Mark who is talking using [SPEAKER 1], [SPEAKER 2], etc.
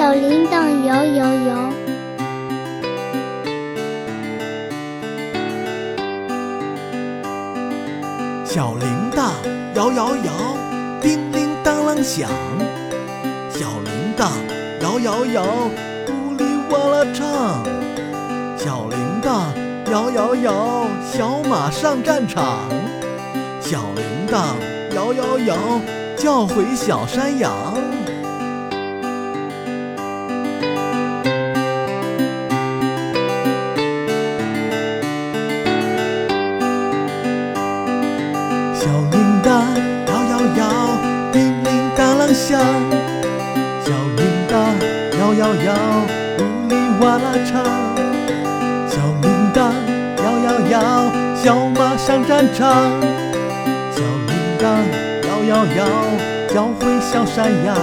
[SPEAKER 1] 小铃铛摇摇摇，
[SPEAKER 2] 小铃铛摇摇摇，叮铃当啷响。小铃铛摇摇摇，呜里哇啦唱。小铃铛摇摇摇，小马上战场。小铃铛摇摇摇，叫回小山羊。小铃铛摇摇摇，叮铃当啷响。小铃铛摇摇摇，呜哩哇啦唱。小铃铛摇摇摇，小马上战场。小铃铛摇摇摇，叫回小山羊。